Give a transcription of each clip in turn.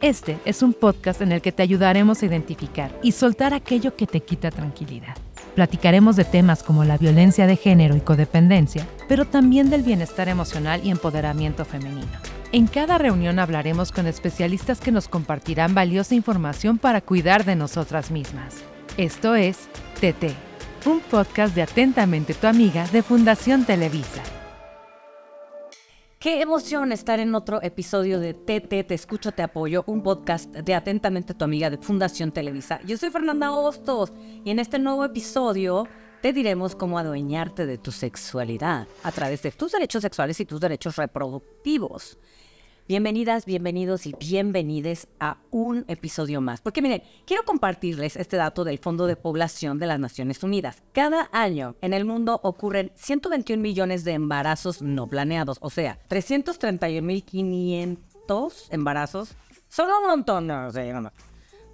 Este es un podcast en el que te ayudaremos a identificar y soltar aquello que te quita tranquilidad. Platicaremos de temas como la violencia de género y codependencia, pero también del bienestar emocional y empoderamiento femenino. En cada reunión hablaremos con especialistas que nos compartirán valiosa información para cuidar de nosotras mismas. Esto es TT, un podcast de Atentamente tu amiga de Fundación Televisa. Qué emoción estar en otro episodio de TT, Te Escucho, Te Apoyo, un podcast de Atentamente tu amiga de Fundación Televisa. Yo soy Fernanda Hostos y en este nuevo episodio te diremos cómo adueñarte de tu sexualidad a través de tus derechos sexuales y tus derechos reproductivos. Bienvenidas, bienvenidos y bienvenides a un episodio más. Porque miren, quiero compartirles este dato del Fondo de Población de las Naciones Unidas. Cada año en el mundo ocurren 121 millones de embarazos no planeados, o sea, 331.500 embarazos. Son un montón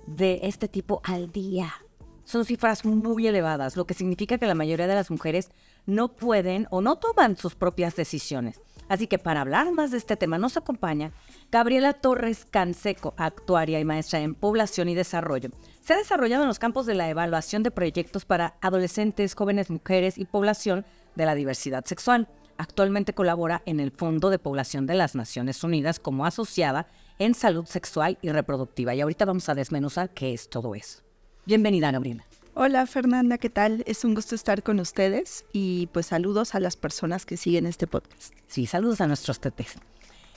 de este tipo al día. Son cifras muy elevadas, lo que significa que la mayoría de las mujeres no pueden o no toman sus propias decisiones. Así que para hablar más de este tema nos acompaña Gabriela Torres Canseco, actuaria y maestra en población y desarrollo. Se ha desarrollado en los campos de la evaluación de proyectos para adolescentes, jóvenes mujeres y población de la diversidad sexual. Actualmente colabora en el Fondo de Población de las Naciones Unidas como asociada en salud sexual y reproductiva. Y ahorita vamos a desmenuzar qué es todo eso. Bienvenida, Gabriela. Hola Fernanda, ¿qué tal? Es un gusto estar con ustedes y pues saludos a las personas que siguen este podcast. Sí, saludos a nuestros tetes.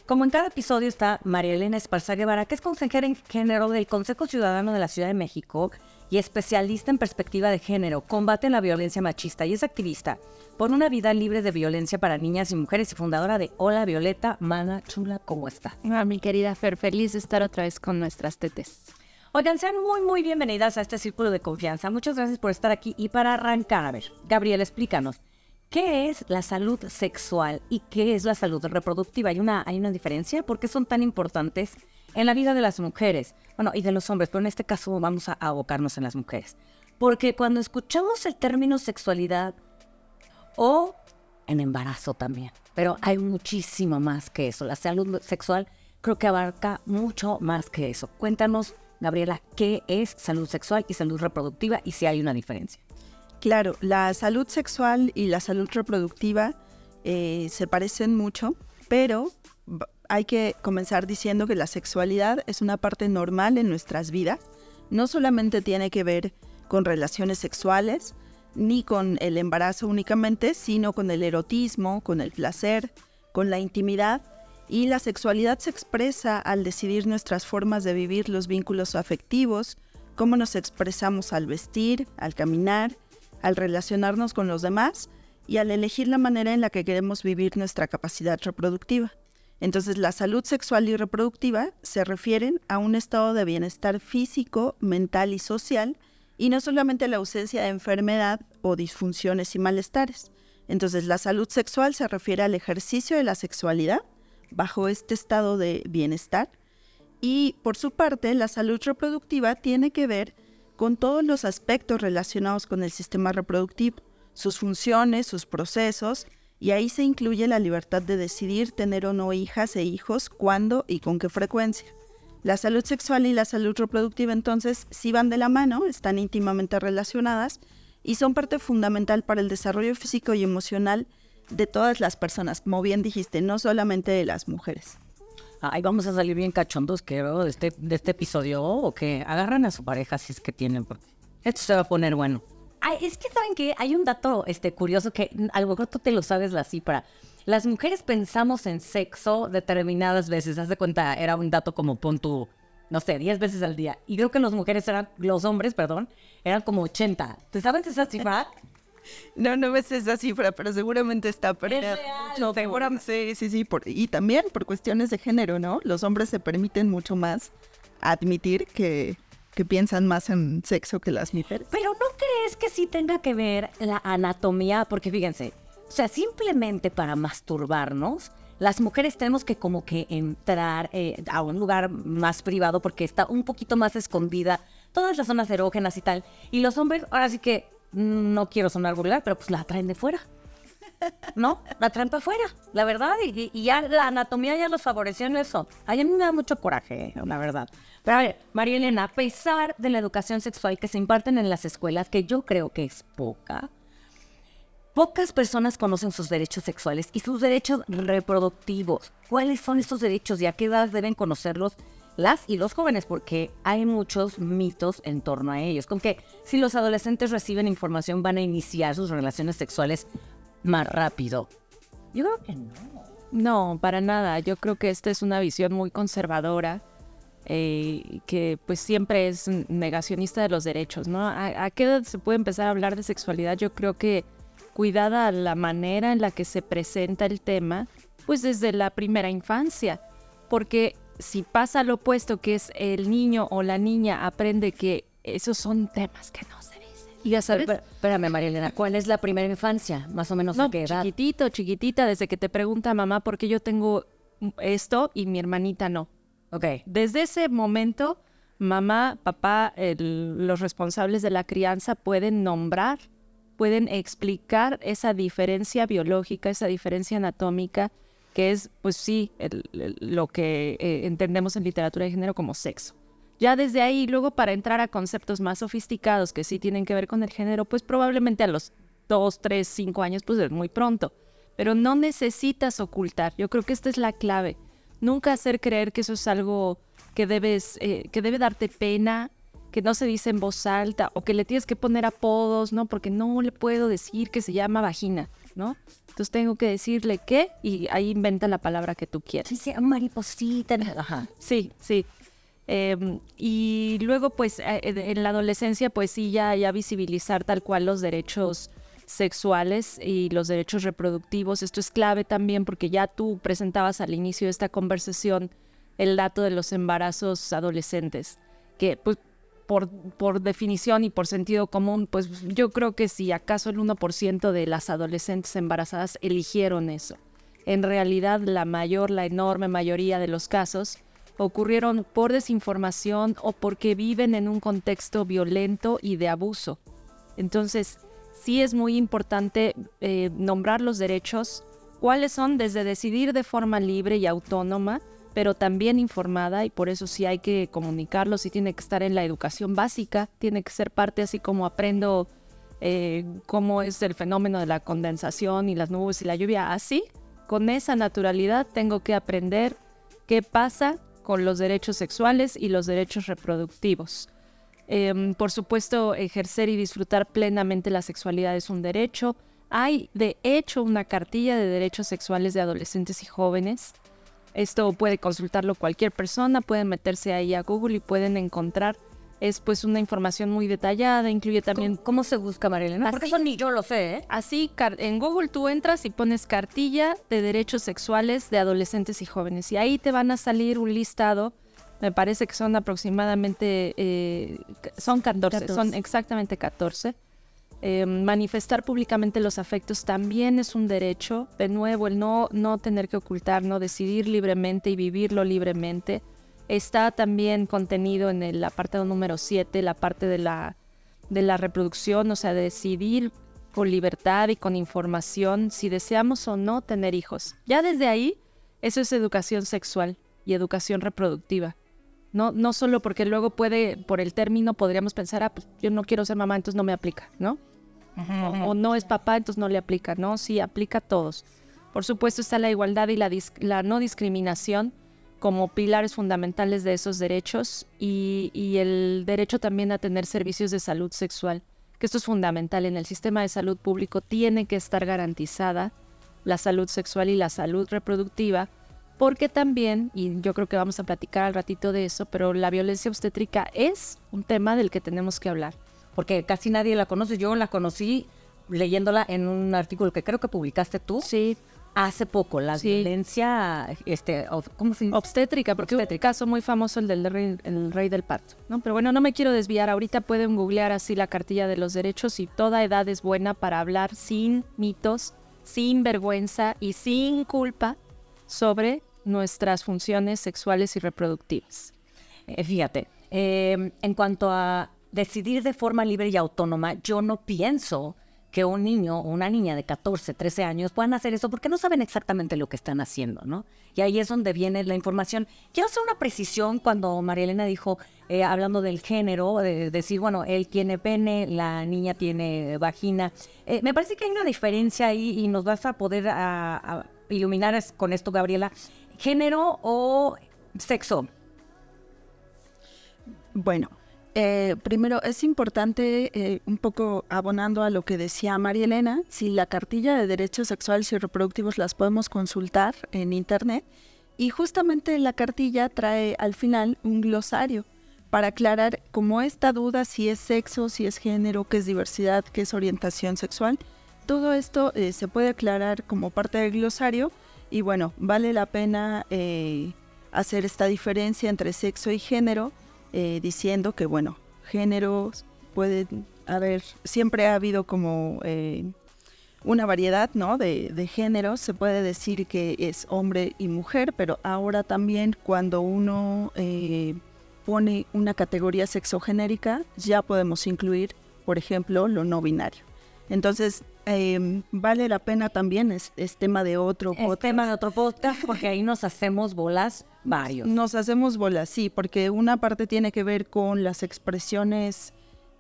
Como en cada episodio está María Elena Esparza Guevara, que es consejera en género del Consejo Ciudadano de la Ciudad de México y especialista en perspectiva de género, combate la violencia machista y es activista por una vida libre de violencia para niñas y mujeres y fundadora de Hola Violeta, Mana Chula, ¿cómo está? Ah, mi querida Fer, feliz de estar otra vez con nuestras tetes. Oigan, sean muy, muy bienvenidas a este círculo de confianza. Muchas gracias por estar aquí. Y para arrancar, a ver, Gabriel, explícanos, ¿qué es la salud sexual y qué es la salud reproductiva? ¿Hay una, hay una diferencia? ¿Por qué son tan importantes en la vida de las mujeres? Bueno, y de los hombres, pero en este caso vamos a abocarnos en las mujeres. Porque cuando escuchamos el término sexualidad o en embarazo también, pero hay muchísimo más que eso. La salud sexual creo que abarca mucho más que eso. Cuéntanos Gabriela, ¿qué es salud sexual y salud reproductiva y si hay una diferencia? Claro, la salud sexual y la salud reproductiva eh, se parecen mucho, pero hay que comenzar diciendo que la sexualidad es una parte normal en nuestras vidas. No solamente tiene que ver con relaciones sexuales, ni con el embarazo únicamente, sino con el erotismo, con el placer, con la intimidad y la sexualidad se expresa al decidir nuestras formas de vivir los vínculos afectivos, cómo nos expresamos al vestir, al caminar, al relacionarnos con los demás y al elegir la manera en la que queremos vivir nuestra capacidad reproductiva. Entonces la salud sexual y reproductiva se refieren a un estado de bienestar físico, mental y social y no solamente la ausencia de enfermedad o disfunciones y malestares. Entonces la salud sexual se refiere al ejercicio de la sexualidad bajo este estado de bienestar. Y por su parte, la salud reproductiva tiene que ver con todos los aspectos relacionados con el sistema reproductivo, sus funciones, sus procesos, y ahí se incluye la libertad de decidir tener o no hijas e hijos, cuándo y con qué frecuencia. La salud sexual y la salud reproductiva entonces sí van de la mano, están íntimamente relacionadas y son parte fundamental para el desarrollo físico y emocional de todas las personas, como bien dijiste, no solamente de las mujeres. Ahí vamos a salir bien cachondos, creo, de este, de este episodio, o que agarran a su pareja si es que tienen, porque esto se va a poner bueno. Ay, es que saben que hay un dato este, curioso que a lo mejor tú te lo sabes la cifra. Las mujeres pensamos en sexo determinadas veces. Haz de cuenta, era un dato como pon tu, no sé, 10 veces al día. Y creo que los mujeres eran, los hombres, perdón, eran como 80. ¿Te sabes esa cifra? No, no ves esa cifra, pero seguramente está. Pero es real. No, seguramente, sí, sí, sí. y también por cuestiones de género, ¿no? Los hombres se permiten mucho más admitir que, que piensan más en sexo que las mujeres. Pero ¿no crees que sí tenga que ver la anatomía? Porque fíjense, o sea, simplemente para masturbarnos, las mujeres tenemos que como que entrar eh, a un lugar más privado porque está un poquito más escondida todas las zonas erógenas y tal. Y los hombres, ahora sí que no quiero sonar vulgar, pero pues la traen de fuera. ¿no? La trampa fuera, la verdad, y, y ya la anatomía ya los favoreció en eso. Ay, a mí me da mucho coraje, la verdad. Pero a ver, María Elena, a pesar de la educación sexual que se imparten en las escuelas, que yo creo que es poca, pocas personas conocen sus derechos sexuales y sus derechos reproductivos. ¿Cuáles son estos derechos y a qué edad deben conocerlos las y los jóvenes? Porque hay muchos mitos en torno a ellos. Con que si los adolescentes reciben información van a iniciar sus relaciones sexuales más rápido. Yo creo que no. No, para nada. Yo creo que esta es una visión muy conservadora. eh, que pues siempre es negacionista de los derechos, ¿no? ¿A, a qué edad se puede empezar a hablar de sexualidad? Yo creo que cuidada la manera en la que se presenta el tema, pues desde la primera infancia, porque si pasa lo opuesto, que es el niño o la niña aprende que esos son temas que no se dicen. Y ya sabes, Espérame, María Elena, ¿cuál es la primera infancia? Más o menos a no, qué edad. chiquitito, chiquitita, desde que te pregunta mamá por qué yo tengo esto y mi hermanita no. Ok. Desde ese momento, mamá, papá, el- los responsables de la crianza pueden nombrar, pueden explicar esa diferencia biológica, esa diferencia anatómica, que es, pues sí, lo que eh, entendemos en literatura de género como sexo. Ya desde ahí, luego para entrar a conceptos más sofisticados que sí tienen que ver con el género, pues probablemente a los 2, 3, 5 años, pues es muy pronto. Pero no necesitas ocultar. Yo creo que esta es la clave. Nunca hacer creer que eso es algo que debes, eh, que debe darte pena, que no se dice en voz alta, o que le tienes que poner apodos, ¿no? Porque no le puedo decir que se llama vagina, ¿no? Entonces tengo que decirle qué y ahí inventa la palabra que tú quieras. Sí, mariposita. Ajá. Sí, sí. Eh, y luego, pues, eh, en la adolescencia, pues sí, ya, ya visibilizar tal cual los derechos sexuales y los derechos reproductivos. Esto es clave también porque ya tú presentabas al inicio de esta conversación el dato de los embarazos adolescentes, que pues por, por definición y por sentido común, pues yo creo que si acaso el 1% de las adolescentes embarazadas eligieron eso. En realidad, la mayor, la enorme mayoría de los casos ocurrieron por desinformación o porque viven en un contexto violento y de abuso. Entonces, sí es muy importante eh, nombrar los derechos, cuáles son desde decidir de forma libre y autónoma, pero también informada y por eso sí hay que comunicarlo, sí tiene que estar en la educación básica, tiene que ser parte así como aprendo eh, cómo es el fenómeno de la condensación y las nubes y la lluvia, así, con esa naturalidad tengo que aprender qué pasa con los derechos sexuales y los derechos reproductivos. Em, por supuesto, ejercer y disfrutar plenamente la sexualidad es un derecho. Hay, de hecho, una cartilla de derechos sexuales de adolescentes y jóvenes. Esto puede consultarlo cualquier persona, pueden meterse ahí a Google y pueden encontrar. Es pues una información muy detallada, incluye también ¿Cómo, cómo se busca, María Elena? Porque eso ni yo lo sé, ¿eh? Así, en Google tú entras y pones cartilla de derechos sexuales de adolescentes y jóvenes. Y ahí te van a salir un listado. Me parece que son aproximadamente, eh, son 14, son 14. exactamente 14. Eh, manifestar públicamente los afectos también es un derecho. De nuevo, el no, no tener que ocultar, no decidir libremente y vivirlo libremente. Está también contenido en el apartado número 7, la parte de la, de la reproducción, o sea, decidir con libertad y con información si deseamos o no tener hijos. Ya desde ahí, eso es educación sexual y educación reproductiva. No, no solo porque luego puede, por el término, podríamos pensar, ah, pues yo no quiero ser mamá, entonces no me aplica, ¿no? O, o no es papá, entonces no le aplica, ¿no? Sí, aplica a todos. Por supuesto está la igualdad y la no discriminación como pilares fundamentales de esos derechos y, y el derecho también a tener servicios de salud sexual, que esto es fundamental. En el sistema de salud público tiene que estar garantizada la salud sexual y la salud reproductiva, porque también, y yo creo que vamos a platicar al ratito de eso, pero la violencia obstétrica es un tema del que tenemos que hablar. Porque casi nadie la conoce. Yo la conocí leyéndola en un artículo que creo que publicaste tú Sí, hace poco. La Sí. violencia, este, o- ¿cómo se dice? obstétrica, porque hubo un caso muy famoso, el del rey, el rey del parto, ¿no? Pero bueno, no me quiero desviar. Ahorita pueden googlear así la cartilla de los derechos y toda edad es buena para hablar sin mitos, sin vergüenza y sin culpa sobre nuestras funciones sexuales y reproductivas. Eh, fíjate, eh, en cuanto a decidir de forma libre y autónoma, yo no pienso que un niño o una niña de 14, 13 años puedan hacer eso porque no saben exactamente lo que están haciendo, ¿no? Y ahí es donde viene la información. Quiero hacer una precisión cuando María Elena dijo, eh, hablando del género, de decir, bueno, él tiene pene, la niña tiene vagina. Eh, me parece que hay una diferencia ahí y nos vas a poder iluminar con esto, Gabriela. ¿Género o sexo? Bueno, eh, primero, es importante, eh, un poco abonando a lo que decía María Elena, si la cartilla de derechos sexuales y reproductivos las podemos consultar en Internet. Y justamente la cartilla trae al final un glosario para aclarar cómo esta duda si es sexo, si es género, qué es diversidad, qué es orientación sexual. Todo esto eh, se puede aclarar como parte del glosario y bueno, vale la pena hacer esta diferencia entre sexo y género eh, diciendo que, bueno, géneros pueden haber, siempre ha habido como eh, una variedad, ¿no? De, de, géneros, se puede decir que es hombre y mujer, pero ahora también cuando uno eh, pone una categoría sexogenérica, ya podemos incluir, por ejemplo, lo no binario. Entonces, em, vale la pena también, es, tema de otro es tema de otro podcast, porque ahí nos hacemos bolas varios. Nos hacemos bolas, sí, porque una parte tiene que ver con las expresiones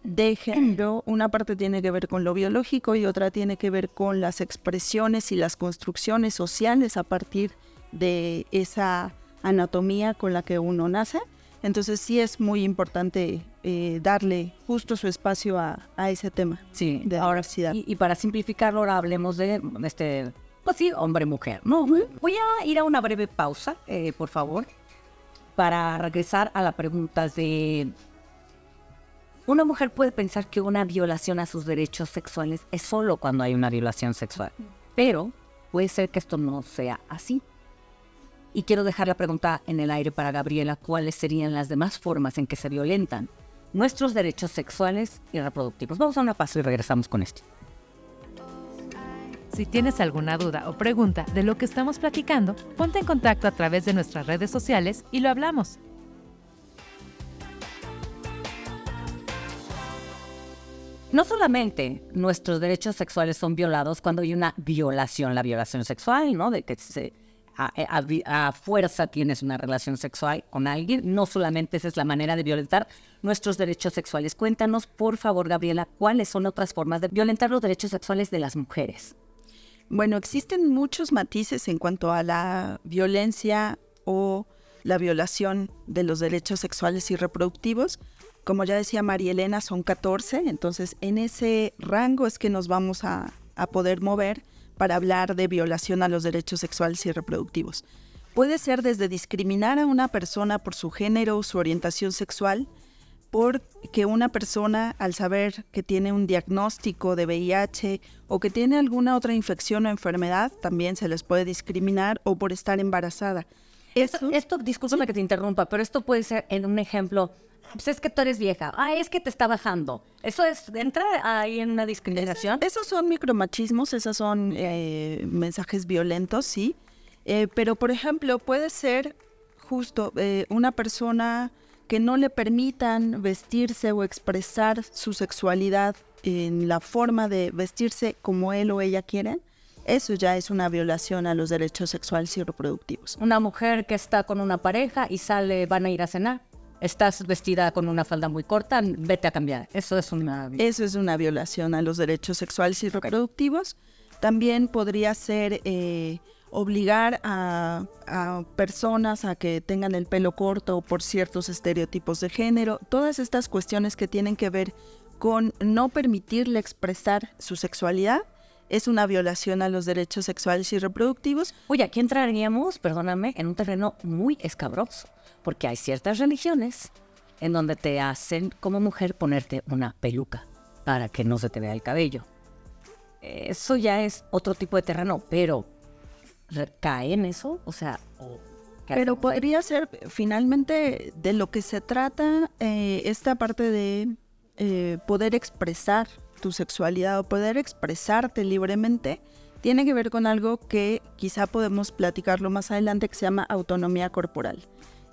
de género, una parte tiene que ver con lo biológico y otra tiene que ver con las expresiones y las construcciones sociales a partir de esa anatomía con la que uno nace. Entonces sí es muy importante eh, darle justo su espacio a, ese tema sí, de ahora, Y, y, para simplificarlo, ahora hablemos de este, pues sí, hombre-mujer. No, voy a ir a una breve pausa, eh, por favor, para regresar a la pregunta de... Una mujer puede pensar que una violación a sus derechos sexuales es solo cuando hay una violación sexual, pero puede ser que esto no sea así. Y quiero dejar la pregunta en el aire para Gabriela, ¿cuáles serían las demás formas en que se violentan nuestros derechos sexuales y reproductivos? Vamos a una paso y regresamos con esto. Si tienes alguna duda o pregunta de lo que estamos platicando, ponte en contacto a través de nuestras redes sociales y lo hablamos. No solamente nuestros derechos sexuales son violados cuando hay una violación, la violación sexual, ¿no? De que se a, fuerza tienes una relación sexual con alguien. No solamente esa es la manera de violentar nuestros derechos sexuales. Cuéntanos, por favor, Gabriela, cuáles son otras formas de violentar los derechos sexuales de las mujeres. Bueno, existen muchos matices en cuanto a la violencia o la violación de los derechos sexuales y reproductivos. Como ya decía María Elena, son 14, entonces en ese rango es que nos vamos a poder mover para hablar de violación a los derechos sexuales y reproductivos. Puede ser desde discriminar a una persona por su género o su orientación sexual, porque una persona al saber que tiene un diagnóstico de VIH o que tiene alguna otra infección o enfermedad, también se les puede discriminar o por estar embarazada. Esto, esto discúlpame que te interrumpa, pero esto puede ser en un ejemplo pues es que tú eres vieja. Ah, es que te está bajando. Eso es, entra ahí en una discriminación. esos son micromachismos, esos son eh, mensajes violentos, sí. Eh, pero, por ejemplo, puede ser justo eh, una persona que no le permitan vestirse o expresar su sexualidad en la forma de vestirse como él o ella quieren. Eso ya es una violación a los derechos sexuales y reproductivos. Una mujer que está con una pareja y sale, van a ir a cenar estás vestida con una falda muy corta, vete a cambiar. Eso es una... Eso es una violación a los derechos sexuales y reproductivos. También podría ser eh, obligar a, personas a que tengan el pelo corto por ciertos estereotipos de género. Todas estas cuestiones que tienen que ver con no permitirle expresar su sexualidad es una violación a los derechos sexuales y reproductivos. Oye, aquí entraríamos, perdóname, en un terreno muy escabroso porque hay ciertas religiones en donde te hacen como mujer ponerte una peluca para que no se te vea el cabello. Eso ya es otro tipo de terreno, pero ¿cae en eso? O sea, pero podría ser finalmente de lo que se trata eh, esta parte de eh, poder expresar tu sexualidad o poder expresarte libremente tiene que ver con algo que quizá podemos platicarlo más adelante que se llama autonomía corporal.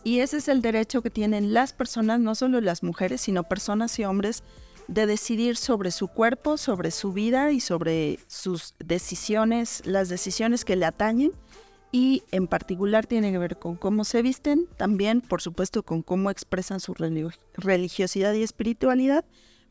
Y ese es el derecho que tienen las personas, no solo las mujeres, sino personas y hombres de decidir sobre su cuerpo, sobre su vida y sobre sus decisiones, las decisiones que le atañen y en particular tiene que ver con cómo se visten, también por supuesto con cómo expresan su religiosidad y espiritualidad,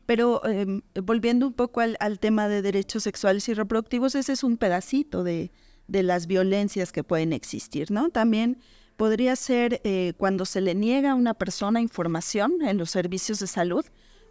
pero em, volviendo un poco al, tema de derechos sexuales y reproductivos, ese es un pedacito de, las violencias que pueden existir, ¿no? También podría ser eh, cuando se le niega a una persona información en los servicios de salud,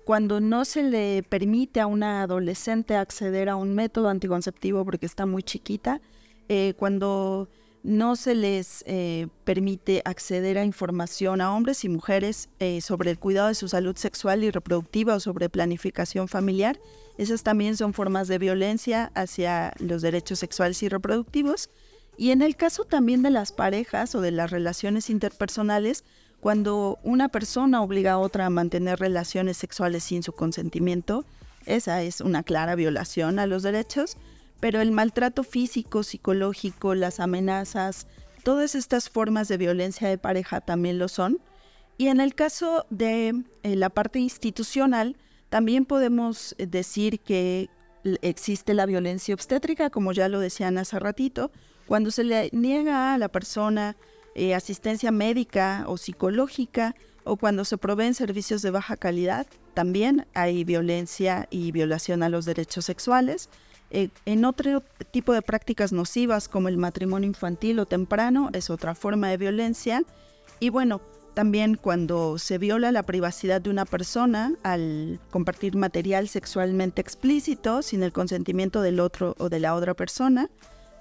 cuando no se le permite a una adolescente acceder a un método anticonceptivo porque está muy chiquita, eh, cuando no se les eh, permite acceder a información a hombres y mujeres eh, sobre el cuidado de su salud sexual y reproductiva o sobre planificación familiar. Esas también son formas de violencia hacia los derechos sexuales y reproductivos. Y en el caso también de las parejas o de las relaciones interpersonales, cuando una persona obliga a otra a mantener relaciones sexuales sin su consentimiento, esa es una clara violación a los derechos, pero el maltrato físico, psicológico, las amenazas, todas estas formas de violencia de pareja también lo son. Y en el caso de eh, la parte institucional, también podemos decir que existe la violencia obstétrica, como ya lo decían hace ratito, cuando se le niega a la persona eh, asistencia médica o psicológica o cuando se proveen servicios de baja calidad, también hay violencia y violación a los derechos sexuales. Eh, en otro tipo de prácticas nocivas como el matrimonio infantil o temprano es otra forma de violencia. Y bueno, también cuando se viola la privacidad de una persona al compartir material sexualmente explícito sin el consentimiento del otro o de la otra persona,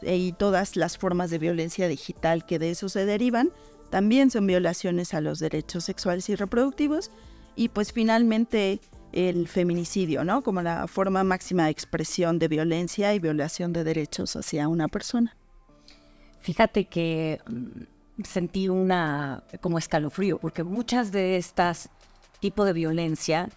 y todas las formas de violencia digital que de eso se derivan, también son violaciones a los derechos sexuales y reproductivos. Y pues finalmente el feminicidio, ¿no? Como la forma máxima de expresión de violencia y violación de derechos hacia una persona. Fíjate que mm, sentí una como escalofrío, porque muchas de estas tipos de violencia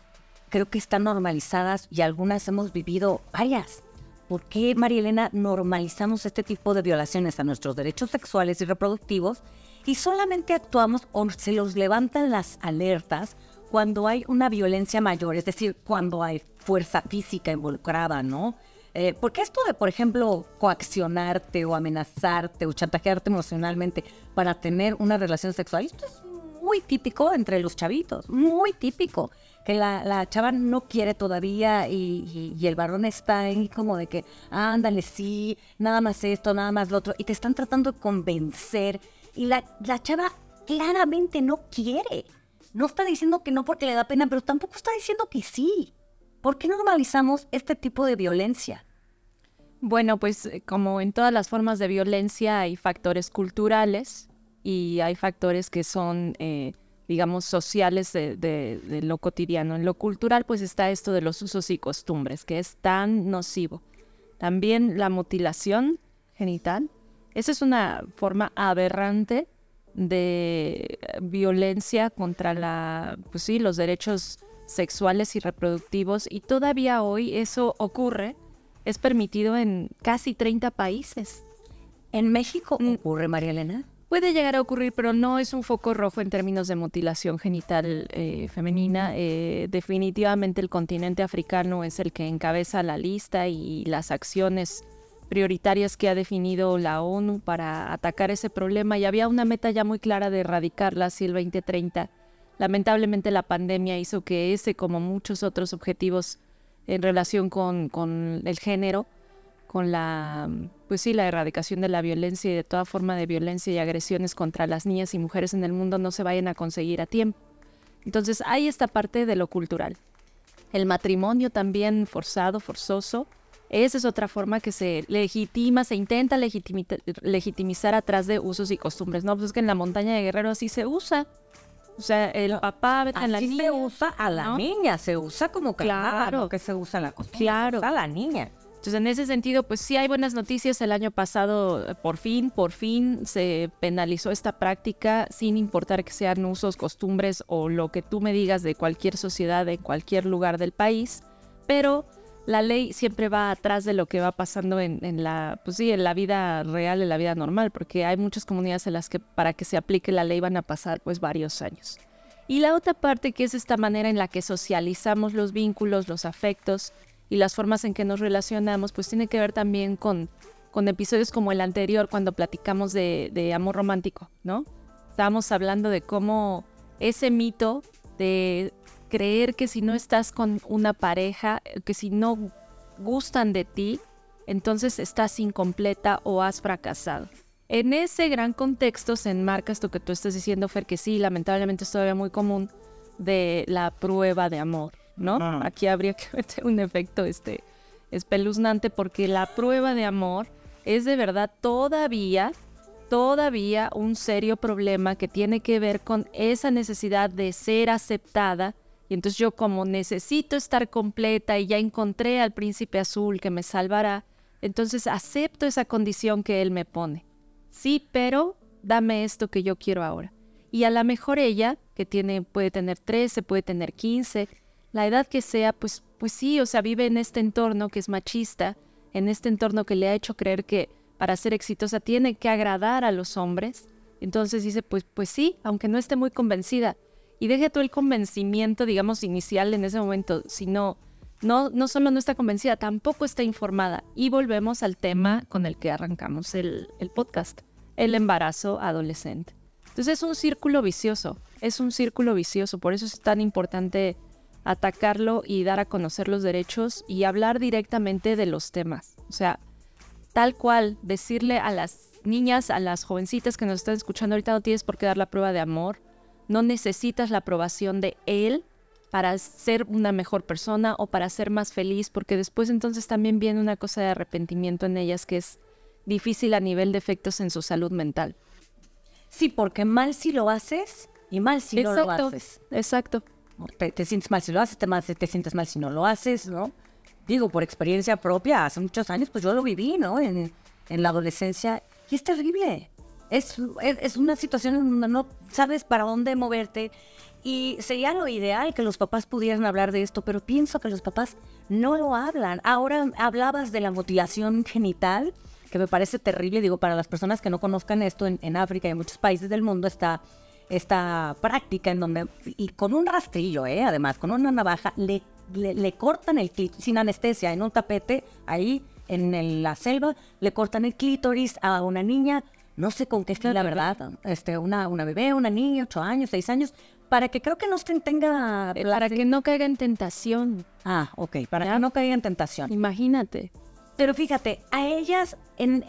creo que están normalizadas y algunas hemos vivido varias. ¿Por qué, María Elena, normalizamos este tipo de violaciones a nuestros derechos sexuales y reproductivos y solamente actuamos o se los levantan las alertas cuando hay una violencia mayor, es decir, cuando hay fuerza física involucrada, ¿no? Eh, porque esto de, por ejemplo, coaccionarte o amenazarte o chantajearte emocionalmente para tener una relación sexual, esto es muy típico entre los chavitos, muy típico que la, chava no quiere todavía y, el varón está ahí como de que, ándale, sí, nada más esto, nada más lo otro, y te están tratando de convencer. Y la, la chava claramente no quiere. No está diciendo que no porque le da pena, pero tampoco está diciendo que sí. ¿Por qué normalizamos este tipo de violencia? Bueno, pues eh, como en todas las formas de violencia hay factores culturales y hay factores que son eh, digamos, sociales de, lo cotidiano. En lo cultural, pues está esto de los usos y costumbres, que es tan nocivo. También la mutilación genital. Esa es una forma aberrante de violencia contra la, pues sí, los derechos sexuales y reproductivos. Y todavía hoy eso ocurre, es permitido en casi 30 países. ¿En México mm. ocurre, María Elena? Puede llegar a ocurrir, pero no es un foco rojo en términos de mutilación genital eh, femenina. Eh, definitivamente el continente africano es el que encabeza la lista y las acciones prioritarias que ha definido la ONU para atacar ese problema y había una meta ya muy clara de erradicarla hacia el 2030. Lamentablemente la pandemia hizo que ese, como muchos otros objetivos en relación con, con el género, con la, pues sí, la erradicación de la violencia y de toda forma de violencia y agresiones contra las niñas y mujeres en el mundo no se vayan a conseguir a tiempo. Entonces hay esta parte de lo cultural. El matrimonio también forzado, forzoso, esa es otra forma que se legitima, se intenta legitimizar atrás de usos y costumbres. No, pues es que en la montaña de Guerrero así se usa. O sea, el papá a la niña. se usa a la niña, se usa como claro, que se usa la costumbre. Claro. a la niña. Entonces, en ese sentido, pues sí hay buenas noticias. El año pasado, eh, por fin, por fin se penalizó esta práctica sin importar que sean usos, costumbres o lo que tú me digas de cualquier sociedad en cualquier lugar del país. Pero la ley siempre va atrás de lo que va pasando en, la, pues sí, en la vida real, en la vida normal, porque hay muchas comunidades en las que para que se aplique la ley van a pasar pues varios años. Y la otra parte que es esta manera en la que socializamos los vínculos, los afectos y las formas en que nos relacionamos, pues tiene que ver también con, con episodios como el anterior, cuando platicamos de, de amor romántico, ¿no? Estábamos hablando de cómo ese mito de creer que si no estás con una pareja, que si no gustan de ti, entonces estás incompleta o has fracasado. En ese gran contexto se enmarca esto que tú estás diciendo, Fer, que sí, lamentablemente es todavía muy común de la prueba de amor, ¿no? Aquí habría que meter un efecto este, espeluznante porque la prueba de amor es de verdad todavía, todavía un serio problema que tiene que ver con esa necesidad de ser aceptada. Y entonces yo como necesito estar completa y ya encontré al príncipe azul que me salvará, entonces acepto esa condición que él me pone. Sí, pero dame esto que yo quiero ahora. Y a lo mejor ella, que tiene, puede tener 13, puede tener 15, la edad que sea, pues, pues sí, o sea, vive en este entorno que es machista, en este entorno que le ha hecho creer que para ser exitosa tiene que agradar a los hombres. Entonces dice, pues, pues sí, aunque no esté muy convencida. Y deje todo el convencimiento, digamos, inicial en ese momento, sino no, no solo no está convencida, tampoco está informada. Y volvemos al tema con el que arrancamos el, el podcast, el embarazo adolescente. Entonces es un círculo vicioso, es un círculo vicioso, por eso es tan importante atacarlo y dar a conocer los derechos y hablar directamente de los temas. O sea, tal cual, decirle a las niñas, a las jovencitas que nos están escuchando ahorita, no tienes por qué dar la prueba de amor, no necesitas la aprobación de él para ser una mejor persona o para ser más feliz, porque después entonces también viene una cosa de arrepentimiento en ellas que es difícil a nivel de efectos en su salud mental. Sí, porque mal si lo haces y mal si no lo haces. Exacto. Te, te, sientes mal si lo haces, te, te sientes mal si no lo haces, ¿no? Digo, por experiencia propia, hace muchos años, pues yo lo viví, ¿no? En, en la adolescencia. Y es terrible. Es, es, una situación en donde no sabes para dónde moverte. Y sería lo ideal que los papás pudieran hablar de esto, pero pienso que los papás no lo hablan. Ahora hablabas de la mutilación genital, que me parece terrible. Digo, para las personas que no conozcan esto, en, África y en muchos países del mundo está esta práctica en donde, y con un rastrillo, ¿eh? además, con una navaja, le, le, cortan el clítoris, sin anestesia, en un tapete, ahí en la selva, le cortan el clítoris a una niña, no sé con qué fin, la verdad, este, una, una bebé, una niña, ocho años, seis años, para que creo que no tenga... Eh, para que no caiga en tentación. Ah, ok, para ¿Ya? que no caiga en tentación. Imagínate. Pero fíjate, a ellas, en,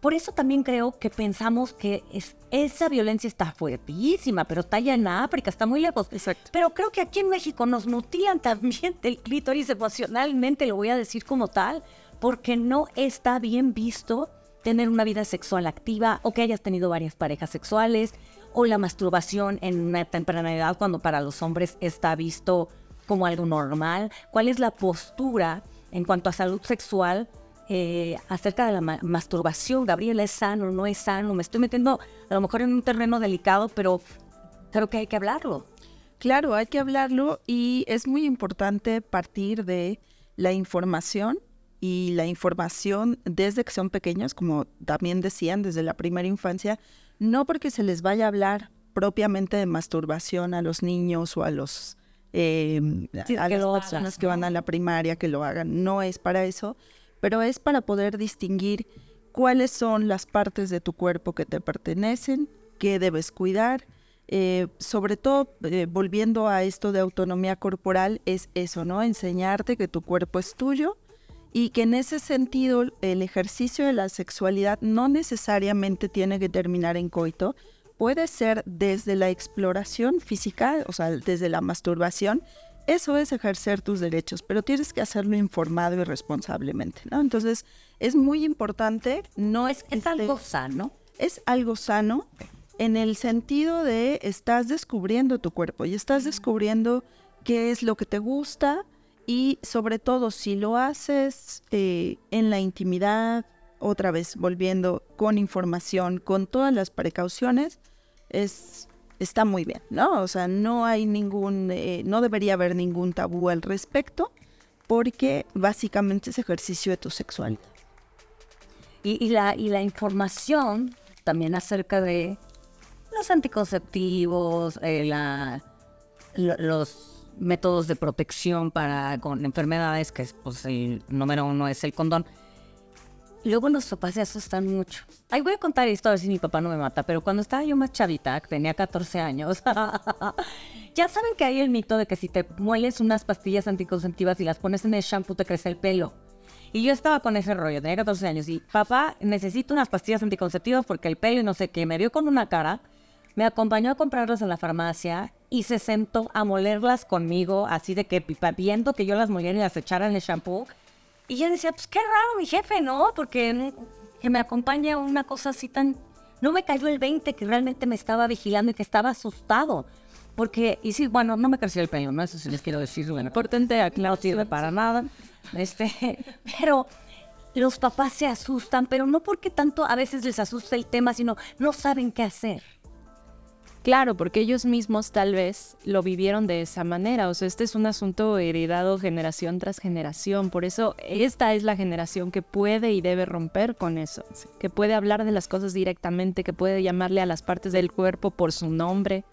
por eso también creo que pensamos que es, esa violencia está fuertísima, pero está allá en África, está muy lejos. Exacto. Pero creo que aquí en México nos mutilan también del clítoris emocionalmente, lo voy a decir como tal, porque no está bien visto tener una vida sexual activa o que hayas tenido varias parejas sexuales o la masturbación en una temprana edad cuando para los hombres está visto como algo normal. ¿Cuál es la postura en cuanto a salud sexual eh, acerca de la ma masturbación. Gabriela, ¿es sano? ¿No es sano? Me estoy metiendo a lo mejor en un terreno delicado, pero creo que hay que hablarlo. Claro, hay que hablarlo y es muy importante partir de la información y la información desde que son pequeños, como también decían, desde la primera infancia, no porque se les vaya a hablar propiamente de masturbación a los niños o a los eh, sí, a las personas que van a la primaria que lo hagan, no es para eso, pero es para poder distinguir cuáles son las partes de tu cuerpo que te pertenecen, qué debes cuidar. Eh, sobre todo, eh, volviendo a esto de autonomía corporal, es eso, ¿no? Enseñarte que tu cuerpo es tuyo y que en ese sentido el ejercicio de la sexualidad no necesariamente tiene que terminar en coito, puede ser desde la exploración física, o sea, desde la masturbación, eso es ejercer tus derechos, pero tienes que hacerlo informado y responsablemente, ¿no? Entonces, es muy importante, no es, es este, algo sano. Es algo sano en el sentido de estás descubriendo tu cuerpo y estás descubriendo qué es lo que te gusta y sobre todo si lo haces eh, en la intimidad, otra vez volviendo con información, con todas las precauciones, es está muy bien, ¿no? O sea, no hay ningún, eh, no debería haber ningún tabú al respecto, porque básicamente es ejercicio de tu sexualidad. Y, la, y la información también acerca de los anticonceptivos, eh, la, lo- los métodos de protección para con enfermedades, que es, pues el número uno es el condón. Luego los papás se asustan mucho. Ay, voy a contar esto a ver si mi papá no me mata, pero cuando estaba yo más chavita, que tenía 14 años, ya saben que hay el mito de que si te mueles unas pastillas anticonceptivas y las pones en el shampoo te crece el pelo. Y yo estaba con ese rollo, tenía 14 años y papá, necesito unas pastillas anticonceptivas porque el pelo y no sé qué, me vio con una cara, me acompañó a comprarlas en la farmacia y se sentó a molerlas conmigo, así de que viendo que yo las moliera y las echara en el shampoo. Y yo decía, pues qué raro mi jefe, ¿no? Porque mm, que me acompañe a una cosa así tan... No me cayó el 20 que realmente me estaba vigilando y que estaba asustado. Porque, y sí, bueno, no me creció el pelo, ¿no? Eso sí les quiero decir. Bueno, Importante no sirve para nada. Este, pero los papás se asustan, pero no porque tanto a veces les asusta el tema, sino no saben qué hacer. Claro, porque ellos mismos tal vez lo vivieron de esa manera. O sea, este es un asunto heredado generación tras generación. Por eso esta es la generación que puede y debe romper con eso. Que puede hablar de las cosas directamente, que puede llamarle a las partes del cuerpo por su nombre.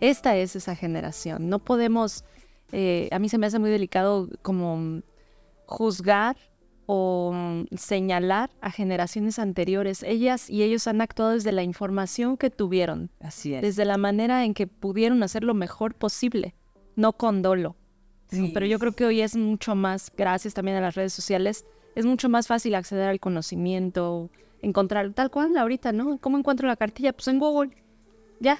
Esta es esa generación. No podemos, eh, a mí se me hace muy delicado como juzgar o mm, señalar a generaciones anteriores. Ellas y ellos han actuado desde la información que tuvieron, Así es. desde la manera en que pudieron hacer lo mejor posible, no con dolo. Sí. Pero yo creo que hoy es mucho más, gracias también a las redes sociales, es mucho más fácil acceder al conocimiento, encontrar tal cual ahorita, ¿no? ¿Cómo encuentro la cartilla? Pues en Google. Ya.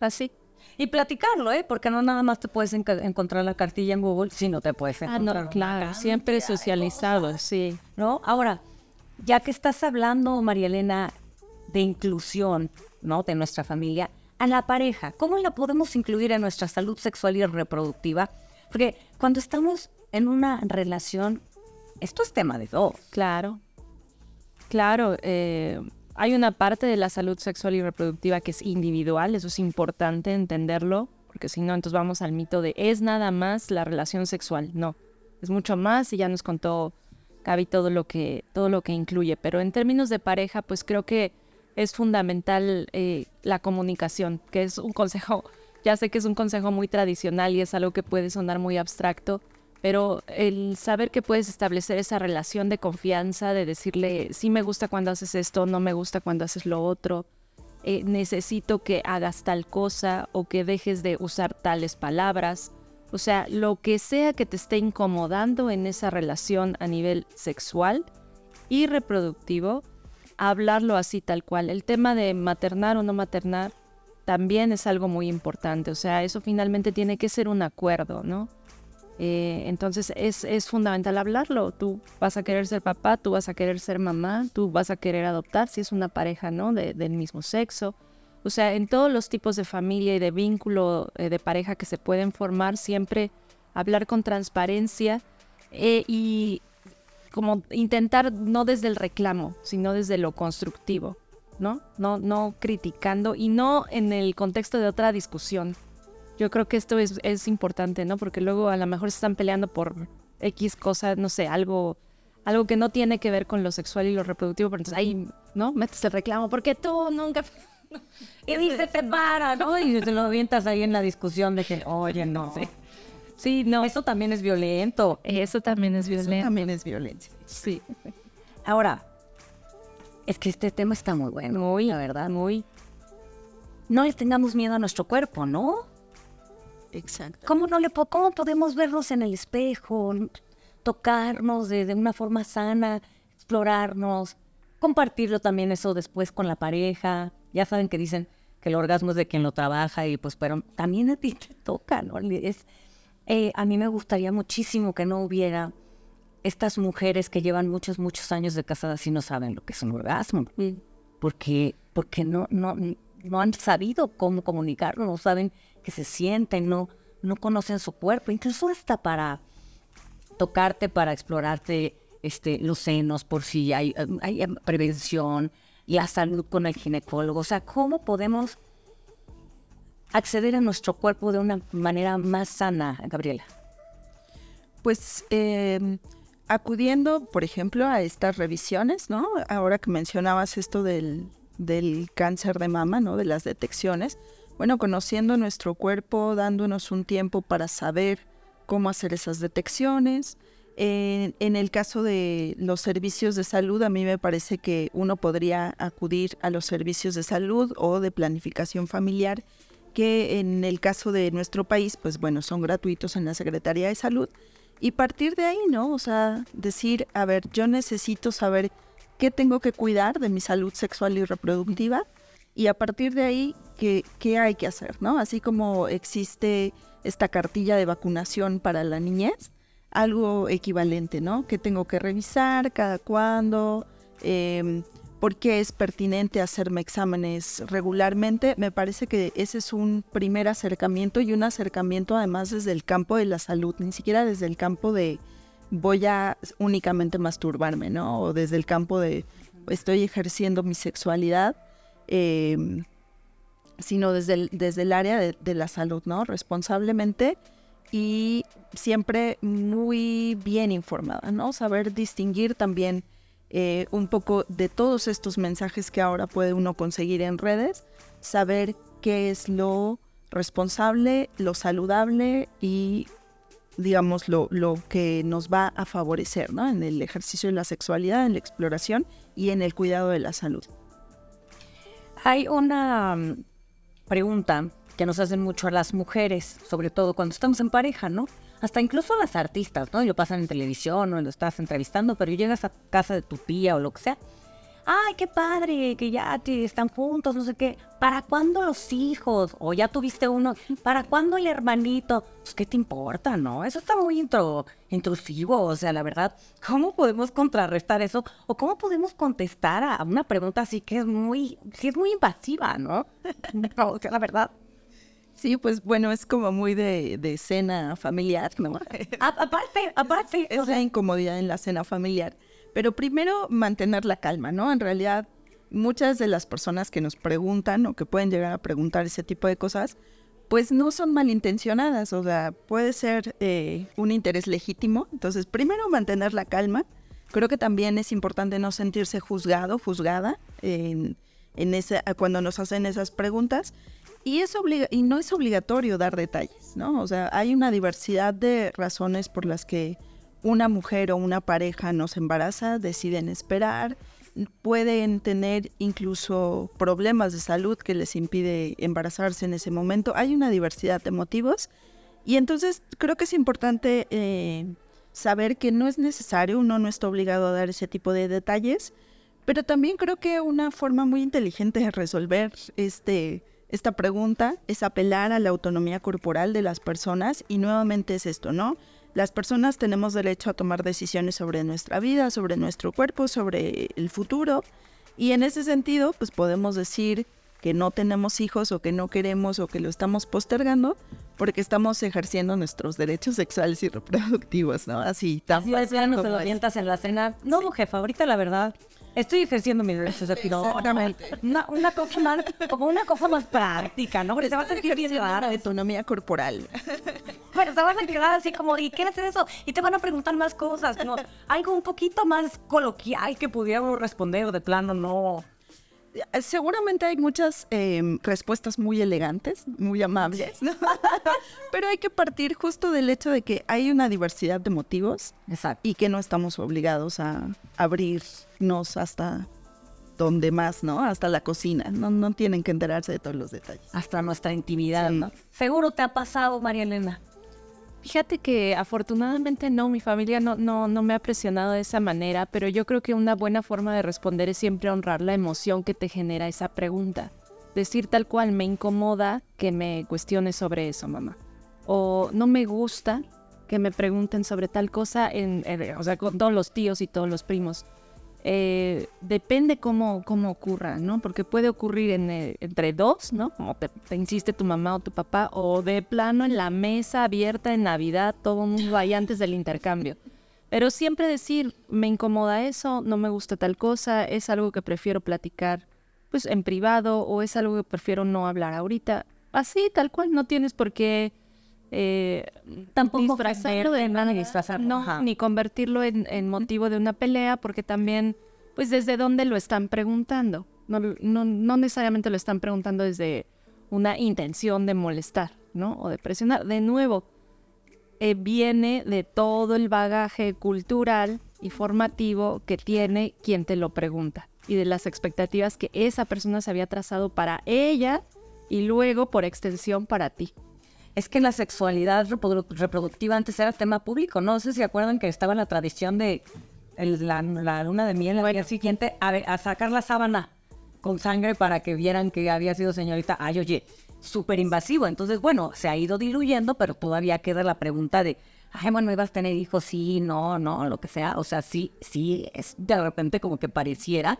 Así. Y platicarlo, ¿eh? Porque no nada más te puedes encontrar la cartilla en Google, sino te puedes Ah, encontrar. no, una claro, siempre socializado, sí. ¿no? Ahora, ya que estás hablando, María Elena, de inclusión, ¿no? De nuestra familia, a la pareja, ¿cómo la podemos incluir en nuestra salud sexual y reproductiva? Porque cuando estamos en una relación, esto es tema de dos. Claro, claro. eh, hay una parte de la salud sexual y reproductiva que es individual, eso es importante entenderlo, porque si no, entonces vamos al mito de es nada más la relación sexual. No, es mucho más y ya nos contó Gaby todo lo que, todo lo que incluye. Pero en términos de pareja, pues creo que es fundamental eh, la comunicación, que es un consejo, ya sé que es un consejo muy tradicional y es algo que puede sonar muy abstracto, pero el saber que puedes establecer esa relación de confianza, de decirle, sí me gusta cuando haces esto, no me gusta cuando haces lo otro, eh, necesito que hagas tal cosa o que dejes de usar tales palabras. O sea, lo que sea que te esté incomodando en esa relación a nivel sexual y reproductivo, hablarlo así tal cual. El tema de maternar o no maternar también es algo muy importante. O sea, eso finalmente tiene que ser un acuerdo, ¿no? Eh, entonces es, fundamental hablarlo. Tú vas a querer ser papá, tú vas a querer ser mamá, tú vas a querer adoptar si es una pareja, ¿no? De- del mismo sexo. O sea, en todos los tipos de familia y de vínculo eh, de pareja que se pueden formar, siempre hablar con transparencia eh, y como intentar no desde el reclamo, sino desde lo constructivo, ¿no? No, no criticando y no en el contexto de otra discusión. Yo creo que esto es, es importante, ¿no? Porque luego a lo mejor se están peleando por X cosa, no sé, algo, algo que no tiene que ver con lo sexual y lo reproductivo, pero entonces ahí, ¿no? Metes el reclamo, porque tú nunca... Y dice, te para, ¿no? Y te lo avientas ahí en la discusión de que, oye, no. Sí, no, Eso también es violento. eso también es Eso violento. también es violencia. Sí, Ahora, es que este tema está muy bueno, muy, la verdad. muy. No les tengamos miedo a nuestro cuerpo, ¿no? Exacto. ¿Cómo, no le po- cómo podemos vernos en el espejo, tocarnos de, de una forma sana, explorarnos, compartirlo también eso después con la pareja? Ya saben que dicen que el orgasmo es de quien lo trabaja y pues, pero también a ti te toca, ¿no? Es, eh, a mí me gustaría muchísimo que no hubiera estas mujeres que llevan muchos, muchos años de casadas y no saben lo que es un orgasmo porque, porque no, no, no han sabido cómo comunicarlo, no saben que se sienten, no, no conocen su cuerpo, incluso hasta para tocarte, para explorarte este, los senos, por si hay, hay em, prevención, la salud con el ginecólogo, o sea, cómo podemos acceder a nuestro cuerpo de una manera más sana, Gabriela. Pues eh, acudiendo, por ejemplo, a estas revisiones, ¿no? Ahora que mencionabas esto del, del cáncer de mama, ¿no? De las detecciones, bueno, conociendo nuestro cuerpo, dándonos un tiempo para saber cómo hacer esas detecciones. En, el caso de los servicios de salud, a mí me parece que uno podría acudir a los servicios de salud o de planificación familiar, que en el caso de nuestro país, pues bueno, son gratuitos en la Secretaría de Salud. Y partir de ahí, ¿no? O sea, decir, a ver, yo necesito saber qué tengo que cuidar de mi salud sexual y reproductiva y a partir de ahí, ¿qué, qué hay que hacer? ¿no? Así como existe esta cartilla de vacunación para la niñez, algo equivalente, ¿no? ¿Qué tengo que revisar? ¿Cada cuándo? Eh, ¿Por qué es pertinente hacerme exámenes regularmente? Me parece que ese es un primer acercamiento y un acercamiento además desde el campo de la salud, ni siquiera desde el campo de voy a únicamente masturbarme, ¿no? O desde el campo de estoy ejerciendo mi sexualidad, eh, sino desde el, desde el área de, de, la salud, ¿no? Responsablemente y siempre muy bien informada, ¿no? Saber distinguir también eh, un poco de todos estos mensajes que ahora puede uno conseguir en redes, saber qué es lo responsable, lo saludable y digamos, lo, lo, que nos va a favorecer ¿no? en el ejercicio de la sexualidad, en la exploración y en el cuidado de la salud. Hay una um, pregunta que nos hacen mucho a las mujeres, sobre todo cuando estamos en pareja, ¿no? Hasta incluso a las artistas, ¿no? Y lo pasan en televisión o lo estás entrevistando, pero llegas a casa de tu tía o lo que sea ay, qué padre, que ya te están juntos, no sé qué. ¿Para cuándo los hijos? O ya tuviste uno, ¿para cuándo el hermanito? Pues, ¿qué te importa, no? Eso está muy intro, intrusivo, o sea, la verdad, ¿cómo podemos contrarrestar eso? ¿O cómo podemos contestar a una pregunta así que es muy, sí es muy invasiva, ¿no? o sea, la verdad. Sí, pues bueno, es como muy de, de cena familiar, ¿no? aparte, aparte. Es la incomodidad en la cena familiar. Pero primero mantener la calma, ¿no? En realidad, muchas de las personas que nos preguntan o que pueden llegar a preguntar ese tipo de cosas, pues no son malintencionadas, o sea, puede ser eh, un interés legítimo. Entonces, primero mantener la calma. Creo que también es importante no sentirse juzgado, juzgada en, en ese, cuando nos hacen esas preguntas. Y, es obliga y no es obligatorio dar detalles, ¿no? O sea, hay una diversidad de razones por las que una mujer o una pareja nos embaraza, deciden esperar, pueden tener incluso problemas de salud que les impide embarazarse en ese momento. Hay una diversidad de motivos y entonces creo que es importante eh, saber que no es necesario, uno no está obligado a dar ese tipo de detalles, pero también creo que una forma muy inteligente de resolver este, esta pregunta es apelar a la autonomía corporal de las personas y nuevamente es esto, ¿no? Las personas tenemos derecho a tomar decisiones sobre nuestra vida, sobre nuestro cuerpo, sobre el futuro. Y en ese sentido, pues podemos decir que no tenemos hijos o que no queremos o que lo estamos postergando porque estamos ejerciendo nuestros derechos sexuales y reproductivos, ¿no? Así, tan nos lo en la cena. No, sí. jefa, ahorita la verdad, estoy ejerciendo mis derechos de Exactamente. Una, una, cosa más, como una cosa más práctica, ¿no? Porque te vas a ejercitar autonomía corporal. Bueno, te vas a quedar así como, ¿y qué es eso? Y te van a preguntar más cosas, como algo un poquito más coloquial que pudiéramos responder de plano, no. Eh, seguramente hay muchas eh, respuestas muy elegantes, muy amables, ¿no? pero hay que partir justo del hecho de que hay una diversidad de motivos Exacto. y que no estamos obligados a abrirnos hasta donde más, ¿no? Hasta la cocina. No, no tienen que enterarse de todos los detalles. Hasta nuestra intimidad, sí. ¿no? Seguro te ha pasado, María Elena. Fíjate que afortunadamente no, mi familia no, no, no me ha presionado de esa manera, pero yo creo que una buena forma de responder es siempre honrar la emoción que te genera esa pregunta. Decir tal cual, me incomoda que me cuestiones sobre eso, mamá. O no me gusta que me pregunten sobre tal cosa, en, en, o sea, con todos los tíos y todos los primos. Eh, depende cómo, cómo ocurra, ¿no? Porque puede ocurrir en, eh, entre dos, ¿no? Como te, te, insiste tu mamá o tu papá, o de plano en la mesa abierta en Navidad, todo el mundo ahí antes del intercambio. Pero siempre decir, me incomoda eso, no me gusta tal cosa, es algo que prefiero platicar pues en privado o es algo que prefiero no hablar ahorita. Así, tal cual, no tienes por qué eh, tampoco disfrazarlo de nada disfrazarlo. No, Ajá. ni convertirlo en, en, motivo de una pelea, porque también, pues desde dónde lo están preguntando. No, no, no necesariamente lo están preguntando desde una intención de molestar, ¿no? O de presionar. De nuevo, eh, viene de todo el bagaje cultural y formativo que tiene quien te lo pregunta y de las expectativas que esa persona se había trazado para ella y luego por extensión para ti. Es que la sexualidad reproductiva antes era tema público, no sé si acuerdan que estaba la tradición de la, luna de miel al día siguiente a, sacar la sábana con sangre para que vieran que había sido señorita. Ay, oye, súper invasivo. Entonces, bueno, se ha ido diluyendo, pero todavía queda la pregunta de, ay, bueno, ¿ibas a tener hijos? Sí, no, no, lo que sea. O sea, sí, sí, es de repente como que pareciera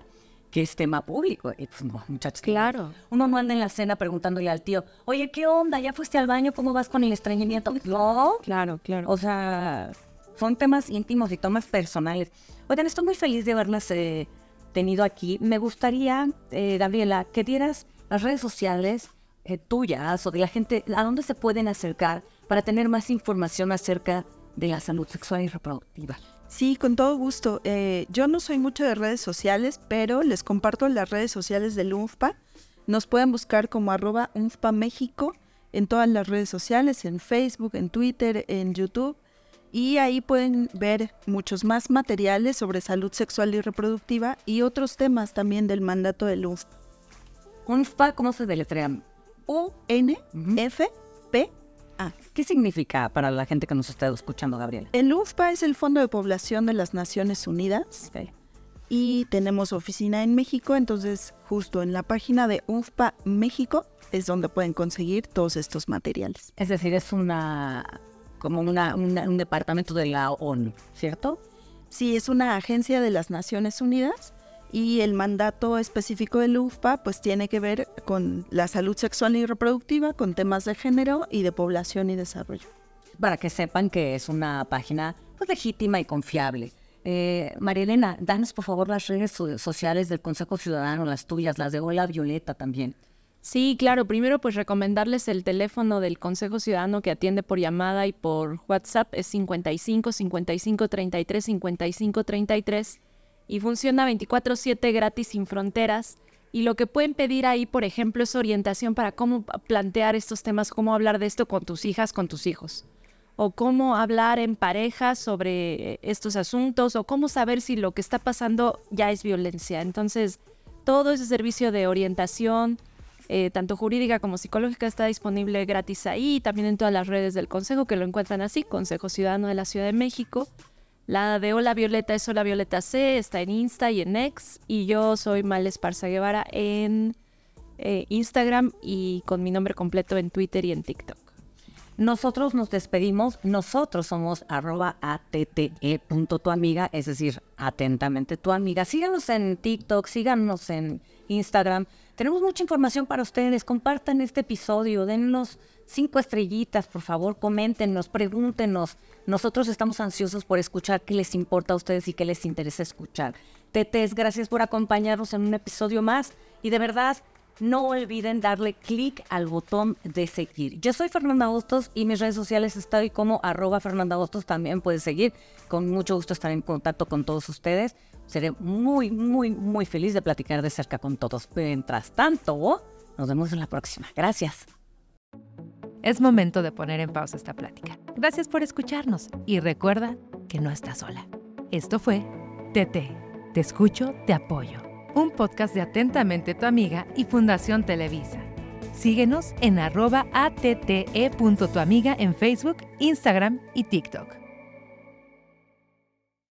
que es tema público. Y pues no, muchachos. Claro. Uno no anda en la cena preguntándole al tío, oye, ¿qué onda? ¿Ya fuiste al baño? ¿Cómo vas con el estreñimiento? No. Claro, claro. O sea, son temas íntimos y temas personales. Oigan, estoy muy feliz de haberlas eh, tenido aquí. Me gustaría, eh, Gabriela, que dieras las redes sociales eh, tuyas o de la gente, a dónde se pueden acercar para tener más información acerca de la salud sexual y reproductiva. Sí, con todo gusto. yo no soy mucho de redes sociales, pero les comparto las redes sociales del UNFPA. Nos pueden buscar como arroba UNFPA México en todas las redes sociales, en Facebook, en Twitter, en YouTube y ahí pueden ver muchos más materiales sobre salud sexual y reproductiva y otros temas también del mandato del UNFPA. ¿UNFPA cómo se deletrea? U-N-F-P-A. ¿Qué significa para la gente que nos está escuchando, Gabriela? El UNFPA es el Fondo de Población de las Naciones Unidas. Y tenemos oficina en México, entonces justo en la página de UNFPA México es donde pueden conseguir todos estos materiales. Es decir, es una como un departamento de la ONU, ¿cierto? Sí, es una agencia de las Naciones Unidas y el mandato específico del UFPA pues tiene que ver con la salud sexual y reproductiva, con temas de género y de población y desarrollo. Para que sepan que es una página pues, legítima y confiable. Eh, María Elena, danos por favor las redes sociales del Consejo Ciudadano, las tuyas, las de Hola Violeta también. Sí, claro. Primero, pues recomendarles el teléfono del Consejo Ciudadano que atiende por llamada y por WhatsApp. Es 55 55 33 55 33 y funciona 24/7 gratis sin fronteras. Y lo que pueden pedir ahí, por ejemplo, es orientación para cómo plantear estos temas, cómo hablar de esto con tus hijas, con tus hijos. O cómo hablar en pareja sobre eh, estos asuntos, o cómo saber si lo que está pasando ya es violencia. Entonces, todo ese servicio de orientación, eh, tanto jurídica como psicológica, está disponible gratis ahí, también en todas las redes del Consejo, que lo encuentran así, Consejo Ciudadano de la Ciudad de México. La de Hola Violeta es Hola Violeta C, está en Insta y en X, y yo soy Mal Esparza Guevara en eh, Instagram y con mi nombre completo en Twitter y en TikTok. Nosotros nos despedimos, nosotros somos arroba amiga, es decir, atentamente tu amiga. Síganos en TikTok, síganos en Instagram. Tenemos mucha información para ustedes. Compartan este episodio, dennos cinco estrellitas, por favor, coméntenos, pregúntenos. Nosotros estamos ansiosos por escuchar qué les importa a ustedes y qué les interesa escuchar. Tetes, gracias por acompañarnos en un episodio más. Y de verdad, no olviden darle clic al botón de seguir. Yo soy Fernanda Hostos y mis redes sociales estoy como arroba Fernanda Hostos. También puedes seguir. Con mucho gusto estar en contacto con todos ustedes. Seré muy, muy, muy feliz de platicar de cerca con todos. Mientras tanto, nos vemos en la próxima. Gracias. Es momento de poner en pausa esta plática. Gracias por escucharnos y recuerda que no estás sola. Esto fue TT. Te escucho, te apoyo un podcast de Atentamente tu amiga y Fundación Televisa. Síguenos en arroba atte.tuamiga en Facebook, Instagram y TikTok.